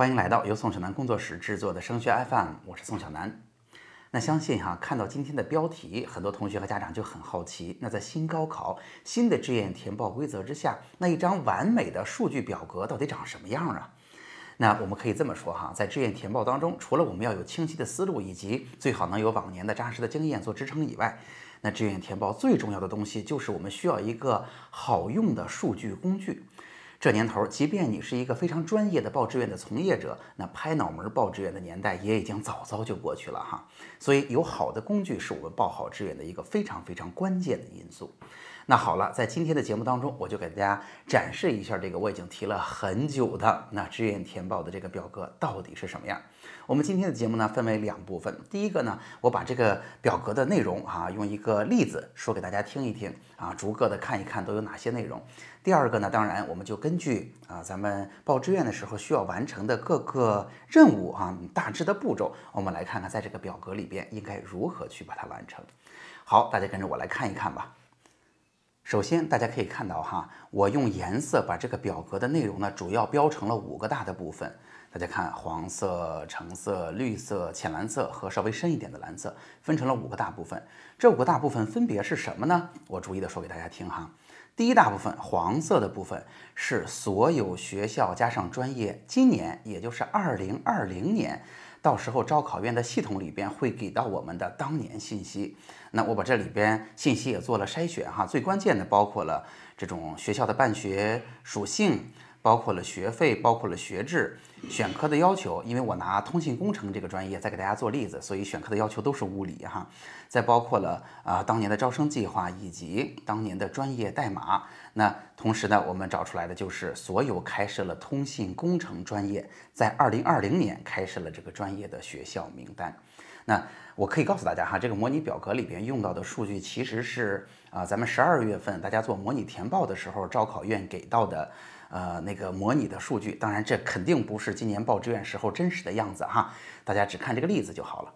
欢迎来到由宋小南工作室制作的升学 FM，我是宋小南。那相信哈，看到今天的标题，很多同学和家长就很好奇。那在新高考新的志愿填报规则之下，那一张完美的数据表格到底长什么样啊？那我们可以这么说哈，在志愿填报当中，除了我们要有清晰的思路，以及最好能有往年的扎实的经验做支撑以外，那志愿填报最重要的东西就是我们需要一个好用的数据工具。这年头，即便你是一个非常专业的报志愿的从业者，那拍脑门报志愿的年代也已经早早就过去了哈。所以，有好的工具是我们报好志愿的一个非常非常关键的因素。那好了，在今天的节目当中，我就给大家展示一下这个我已经提了很久的那志愿填报的这个表格到底是什么样。我们今天的节目呢，分为两部分。第一个呢，我把这个表格的内容啊，用一个例子说给大家听一听啊，逐个的看一看都有哪些内容。第二个呢，当然我们就根据啊咱们报志愿的时候需要完成的各个任务啊，大致的步骤，我们来看看在这个表格里边应该如何去把它完成。好，大家跟着我来看一看吧。首先，大家可以看到哈，我用颜色把这个表格的内容呢，主要标成了五个大的部分。大家看，黄色、橙色、绿色、浅蓝色和稍微深一点的蓝色，分成了五个大部分。这五个大部分分别是什么呢？我逐一的说给大家听哈。第一大部分，黄色的部分是所有学校加上专业，今年也就是二零二零年。到时候招考院的系统里边会给到我们的当年信息，那我把这里边信息也做了筛选哈，最关键的包括了这种学校的办学属性。包括了学费，包括了学制，选科的要求，因为我拿通信工程这个专业再给大家做例子，所以选科的要求都是物理哈。再包括了啊当年的招生计划以及当年的专业代码。那同时呢，我们找出来的就是所有开设了通信工程专业，在二零二零年开设了这个专业的学校名单。那我可以告诉大家哈，这个模拟表格里边用到的数据其实是啊咱们十二月份大家做模拟填报的时候，招考院给到的。呃，那个模拟的数据，当然这肯定不是今年报志愿时候真实的样子哈，大家只看这个例子就好了。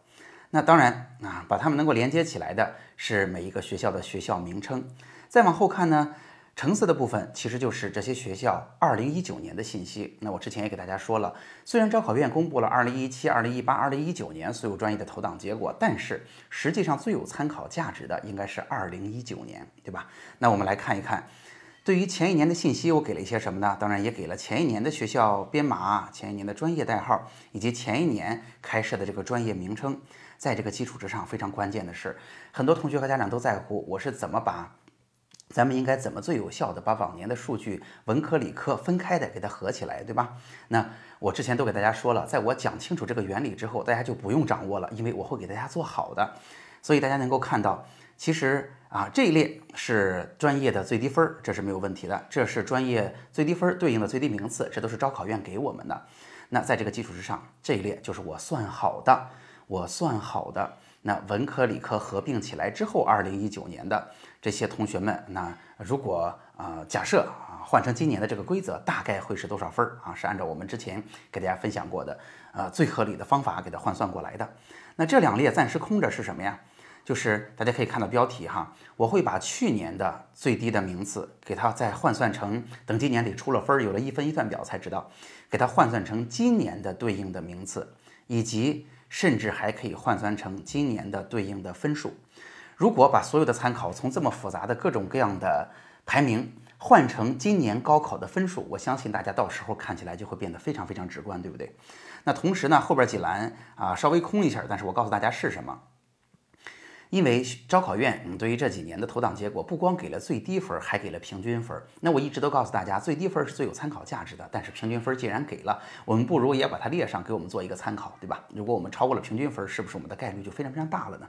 那当然啊，把它们能够连接起来的是每一个学校的学校名称。再往后看呢，橙色的部分其实就是这些学校二零一九年的信息。那我之前也给大家说了，虽然招考院公布了二零一七、二零一八、二零一九年所有专业的投档结果，但是实际上最有参考价值的应该是二零一九年，对吧？那我们来看一看。对于前一年的信息，我给了一些什么呢？当然也给了前一年的学校编码、前一年的专业代号以及前一年开设的这个专业名称。在这个基础之上，非常关键的是，很多同学和家长都在乎我是怎么把，咱们应该怎么最有效的把往年的数据文科理科分开的给它合起来，对吧？那我之前都给大家说了，在我讲清楚这个原理之后，大家就不用掌握了，因为我会给大家做好的，所以大家能够看到。其实啊，这一列是专业的最低分儿，这是没有问题的。这是专业最低分儿对应的最低名次，这都是招考院给我们的。那在这个基础之上，这一列就是我算好的，我算好的。那文科理科合并起来之后，二零一九年的这些同学们，那如果啊假设啊换成今年的这个规则，大概会是多少分儿啊？是按照我们之前给大家分享过的呃最合理的方法给它换算过来的。那这两列暂时空着是什么呀？就是大家可以看到标题哈，我会把去年的最低的名次给它再换算成等今年里出了分儿，有了一分一算表才知道，给它换算成今年的对应的名次，以及甚至还可以换算成今年的对应的分数。如果把所有的参考从这么复杂的各种各样的排名换成今年高考的分数，我相信大家到时候看起来就会变得非常非常直观，对不对？那同时呢，后边几栏啊稍微空一下，但是我告诉大家是什么。因为招考院，嗯，对于这几年的投档结果，不光给了最低分，还给了平均分。那我一直都告诉大家，最低分是最有参考价值的。但是平均分既然给了，我们不如也把它列上，给我们做一个参考，对吧？如果我们超过了平均分，是不是我们的概率就非常非常大了呢？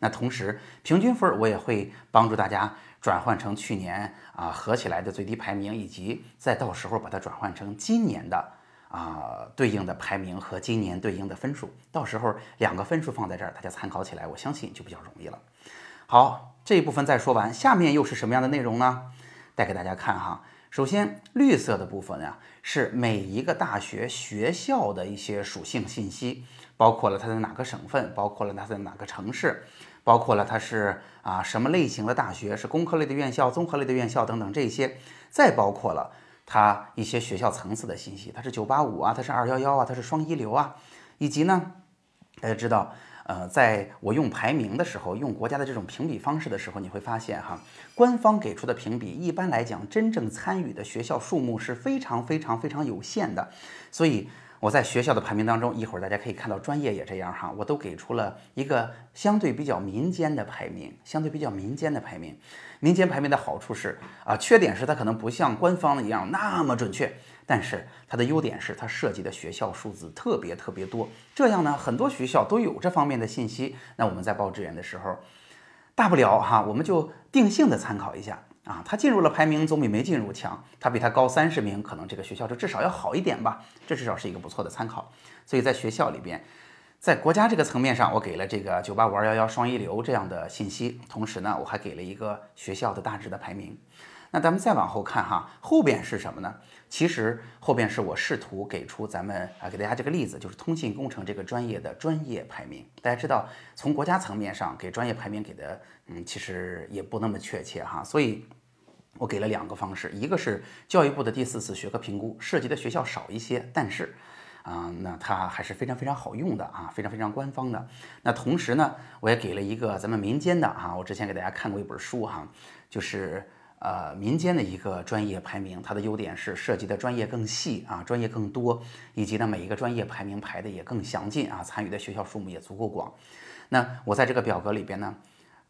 那同时，平均分我也会帮助大家转换成去年啊合起来的最低排名，以及再到时候把它转换成今年的。啊，对应的排名和今年对应的分数，到时候两个分数放在这儿，大家参考起来，我相信就比较容易了。好，这一部分再说完，下面又是什么样的内容呢？带给大家看哈。首先，绿色的部分呀，是每一个大学学校的一些属性信息，包括了它在哪个省份，包括了它在哪个城市，包括了它是啊什么类型的大学，是工科类的院校、综合类的院校等等这些，再包括了。它一些学校层次的信息，它是九八五啊，它是二幺幺啊，它是双一流啊，以及呢，大家知道。呃，在我用排名的时候，用国家的这种评比方式的时候，你会发现哈，官方给出的评比一般来讲，真正参与的学校数目是非常非常非常有限的。所以我在学校的排名当中，一会儿大家可以看到专业也这样哈，我都给出了一个相对比较民间的排名，相对比较民间的排名。民间排名的好处是啊，缺点是它可能不像官方的一样那么准确。但是它的优点是，它涉及的学校数字特别特别多，这样呢，很多学校都有这方面的信息。那我们在报志愿的时候，大不了哈，我们就定性的参考一下啊，他进入了排名总比没进入强，他比他高三十名，可能这个学校就至少要好一点吧，这至少是一个不错的参考。所以在学校里边，在国家这个层面上，我给了这个九八五二幺幺双一流这样的信息，同时呢，我还给了一个学校的大致的排名。那咱们再往后看哈，后边是什么呢？其实后边是我试图给出咱们啊，给大家这个例子，就是通信工程这个专业的专业排名。大家知道，从国家层面上给专业排名给的，嗯，其实也不那么确切哈。所以，我给了两个方式，一个是教育部的第四次学科评估，涉及的学校少一些，但是，啊，那它还是非常非常好用的啊，非常非常官方的。那同时呢，我也给了一个咱们民间的哈，我之前给大家看过一本书哈，就是。呃，民间的一个专业排名，它的优点是涉及的专业更细啊，专业更多，以及呢每一个专业排名排的也更详尽啊，参与的学校数目也足够广。那我在这个表格里边呢，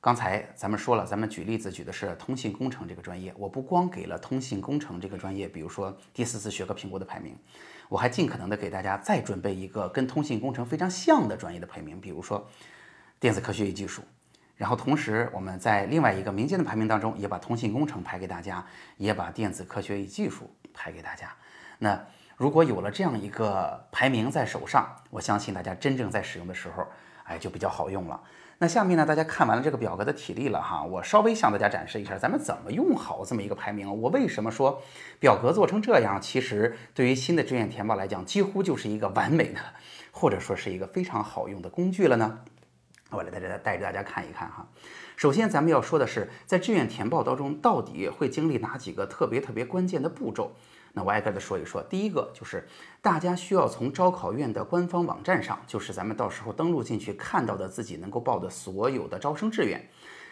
刚才咱们说了，咱们举例子举的是通信工程这个专业，我不光给了通信工程这个专业，比如说第四次学科评估的排名，我还尽可能的给大家再准备一个跟通信工程非常像的专业的排名，比如说电子科学与技术。然后同时，我们在另外一个民间的排名当中，也把通信工程排给大家，也把电子科学与技术排给大家。那如果有了这样一个排名在手上，我相信大家真正在使用的时候，哎，就比较好用了。那下面呢，大家看完了这个表格的体例了哈，我稍微向大家展示一下，咱们怎么用好这么一个排名。我为什么说表格做成这样，其实对于新的志愿填报来讲，几乎就是一个完美的，或者说是一个非常好用的工具了呢？我来带着带着大家看一看哈。首先，咱们要说的是，在志愿填报当中，到底会经历哪几个特别特别关键的步骤？那我挨个的说一说。第一个就是大家需要从招考院的官方网站上，就是咱们到时候登录进去看到的自己能够报的所有的招生志愿，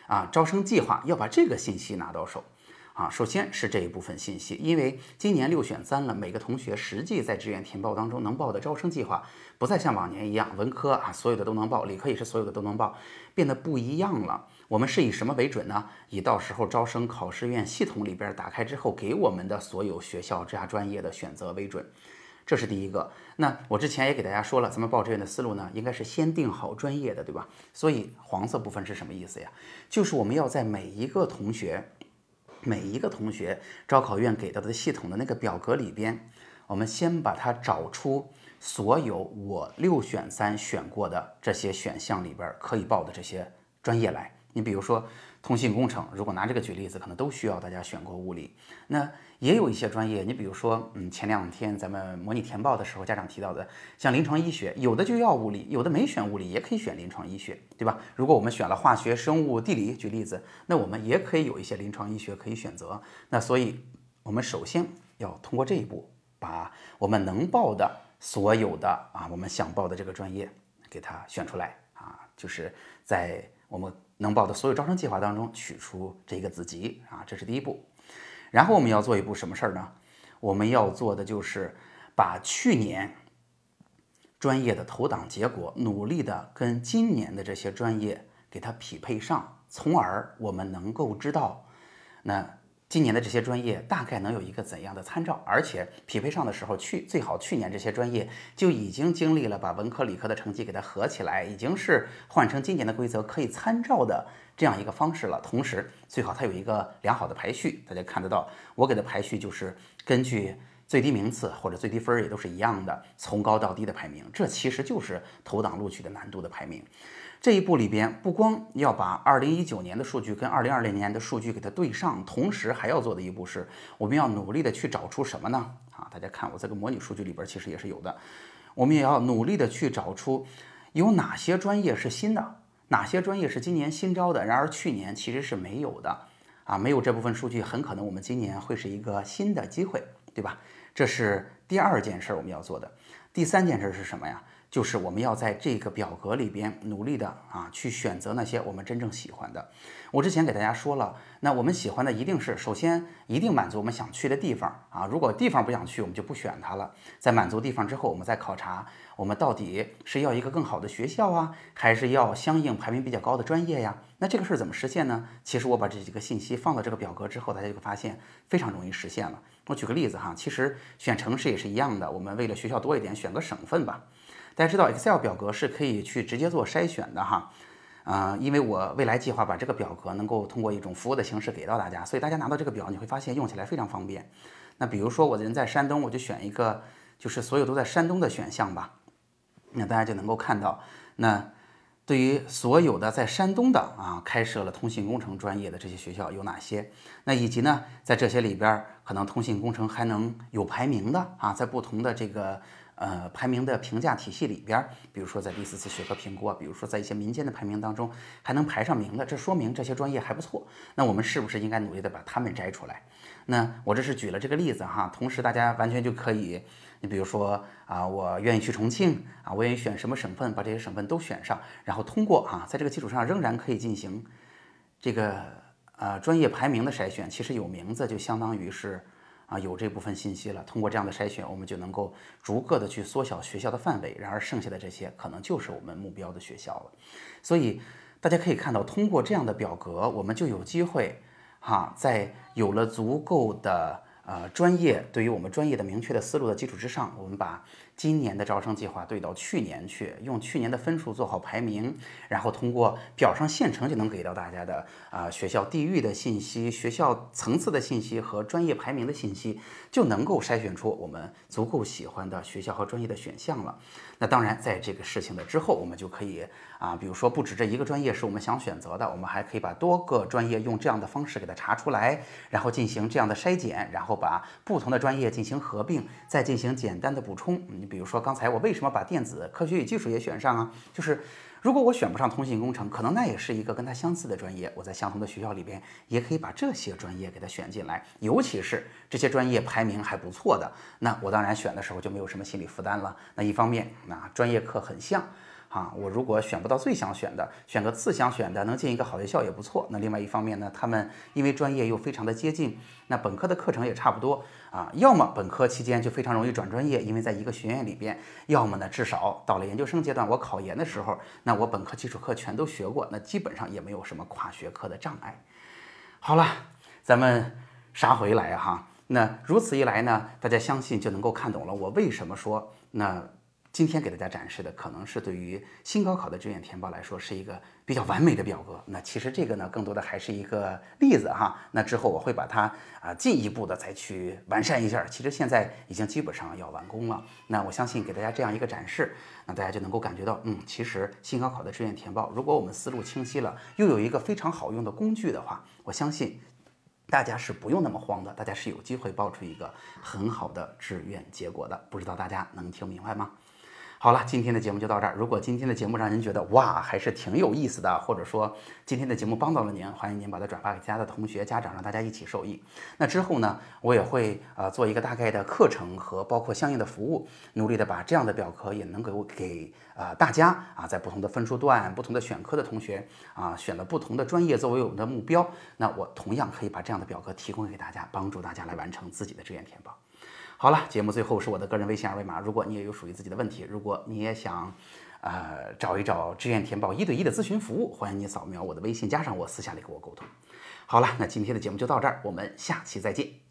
啊，招生计划，要把这个信息拿到手。啊，首先是这一部分信息，因为今年六选三了，每个同学实际在志愿填报当中能报的招生计划，不再像往年一样，文科啊所有的都能报，理科也是所有的都能报，变得不一样了。我们是以什么为准呢？以到时候招生考试院系统里边打开之后给我们的所有学校这家专业的选择为准，这是第一个。那我之前也给大家说了，咱们报志愿的思路呢，应该是先定好专业的，对吧？所以黄色部分是什么意思呀？就是我们要在每一个同学。每一个同学招考院给到的系统的那个表格里边，我们先把它找出所有我六选三选过的这些选项里边可以报的这些专业来。你比如说。通信工程，如果拿这个举例子，可能都需要大家选过物理。那也有一些专业，你比如说，嗯，前两天咱们模拟填报的时候，家长提到的，像临床医学，有的就要物理，有的没选物理，也可以选临床医学，对吧？如果我们选了化学、生物、地理，举例子，那我们也可以有一些临床医学可以选择。那所以，我们首先要通过这一步，把我们能报的所有的啊，我们想报的这个专业给它选出来啊，就是在我们。能报的所有招生计划当中取出这个子集啊，这是第一步。然后我们要做一步什么事儿呢？我们要做的就是把去年专业的投档结果努力的跟今年的这些专业给它匹配上，从而我们能够知道那。今年的这些专业大概能有一个怎样的参照？而且匹配上的时候，去最好去年这些专业就已经经历了把文科理科的成绩给它合起来，已经是换成今年的规则可以参照的这样一个方式了。同时，最好它有一个良好的排序，大家看得到，我给的排序就是根据最低名次或者最低分儿也都是一样的，从高到低的排名，这其实就是投档录取的难度的排名。这一步里边，不光要把二零一九年的数据跟二零二零年的数据给它对上，同时还要做的一步是，我们要努力的去找出什么呢？啊，大家看我这个模拟数据里边其实也是有的，我们也要努力的去找出有哪些专业是新的，哪些专业是今年新招的，然而去年其实是没有的，啊，没有这部分数据，很可能我们今年会是一个新的机会。对吧？这是第二件事我们要做的。第三件事是什么呀？就是我们要在这个表格里边努力的啊，去选择那些我们真正喜欢的。我之前给大家说了，那我们喜欢的一定是首先一定满足我们想去的地方啊。如果地方不想去，我们就不选它了。在满足地方之后，我们再考察我们到底是要一个更好的学校啊，还是要相应排名比较高的专业呀？那这个事儿怎么实现呢？其实我把这几个信息放到这个表格之后，大家就会发现非常容易实现了。我举个例子哈，其实选城市也是一样的，我们为了学校多一点，选个省份吧。大家知道 Excel 表格是可以去直接做筛选的哈，啊，因为我未来计划把这个表格能够通过一种服务的形式给到大家，所以大家拿到这个表，你会发现用起来非常方便。那比如说我人在山东，我就选一个就是所有都在山东的选项吧，那大家就能够看到，那对于所有的在山东的啊开设了通信工程专业的这些学校有哪些？那以及呢，在这些里边可能通信工程还能有排名的啊，在不同的这个。呃，排名的评价体系里边，比如说在第四次学科评估啊，比如说在一些民间的排名当中还能排上名的，这说明这些专业还不错。那我们是不是应该努力的把他们摘出来？那我这是举了这个例子哈，同时大家完全就可以，你比如说啊，我愿意去重庆啊，我愿意选什么省份，把这些省份都选上，然后通过啊，在这个基础上仍然可以进行这个呃专业排名的筛选。其实有名字就相当于是。啊，有这部分信息了。通过这样的筛选，我们就能够逐个的去缩小学校的范围。然而，剩下的这些可能就是我们目标的学校了。所以，大家可以看到，通过这样的表格，我们就有机会，哈，在有了足够的。呃，专业对于我们专业的明确的思路的基础之上，我们把今年的招生计划对到去年去，用去年的分数做好排名，然后通过表上现成就能给到大家的啊学校地域的信息、学校层次的信息和专业排名的信息，就能够筛选出我们足够喜欢的学校和专业的选项了。那当然，在这个事情的之后，我们就可以啊，比如说不止这一个专业是我们想选择的，我们还可以把多个专业用这样的方式给它查出来，然后进行这样的筛减，然后把不同的专业进行合并，再进行简单的补充。你比如说刚才我为什么把电子科学与技术也选上啊？就是如果我选不上通信工程，可能那也是一个跟它相似的专业，我在相同的学校里边也可以把这些专业给它选进来，尤其是这些专业排名还不错的，那我当然选的时候就没有什么心理负担了。那一方面，那专业课很像。啊，我如果选不到最想选的，选个次想选的，能进一个好学校也不错。那另外一方面呢，他们因为专业又非常的接近，那本科的课程也差不多啊。要么本科期间就非常容易转专业，因为在一个学院里边；要么呢，至少到了研究生阶段，我考研的时候，那我本科基础课全都学过，那基本上也没有什么跨学科的障碍。好了，咱们杀回来哈。那如此一来呢，大家相信就能够看懂了我为什么说那。今天给大家展示的可能是对于新高考的志愿填报来说是一个比较完美的表格。那其实这个呢，更多的还是一个例子哈。那之后我会把它啊进一步的再去完善一下。其实现在已经基本上要完工了。那我相信给大家这样一个展示，那大家就能够感觉到，嗯，其实新高考的志愿填报，如果我们思路清晰了，又有一个非常好用的工具的话，我相信大家是不用那么慌的，大家是有机会报出一个很好的志愿结果的。不知道大家能听明白吗？好了，今天的节目就到这儿。如果今天的节目让您觉得哇，还是挺有意思的，或者说今天的节目帮到了您，欢迎您把它转发给其他的同学、家长，让大家一起受益。那之后呢，我也会呃做一个大概的课程和包括相应的服务，努力的把这样的表格也能够给呃大家啊，在不同的分数段、不同的选科的同学啊，选了不同的专业作为我们的目标，那我同样可以把这样的表格提供给大家，帮助大家来完成自己的志愿填报。好了，节目最后是我的个人微信二维码。如果你也有属于自己的问题，如果你也想，呃，找一找志愿填报一对一的咨询服务，欢迎你扫描我的微信，加上我，私下里跟我沟通。好了，那今天的节目就到这儿，我们下期再见。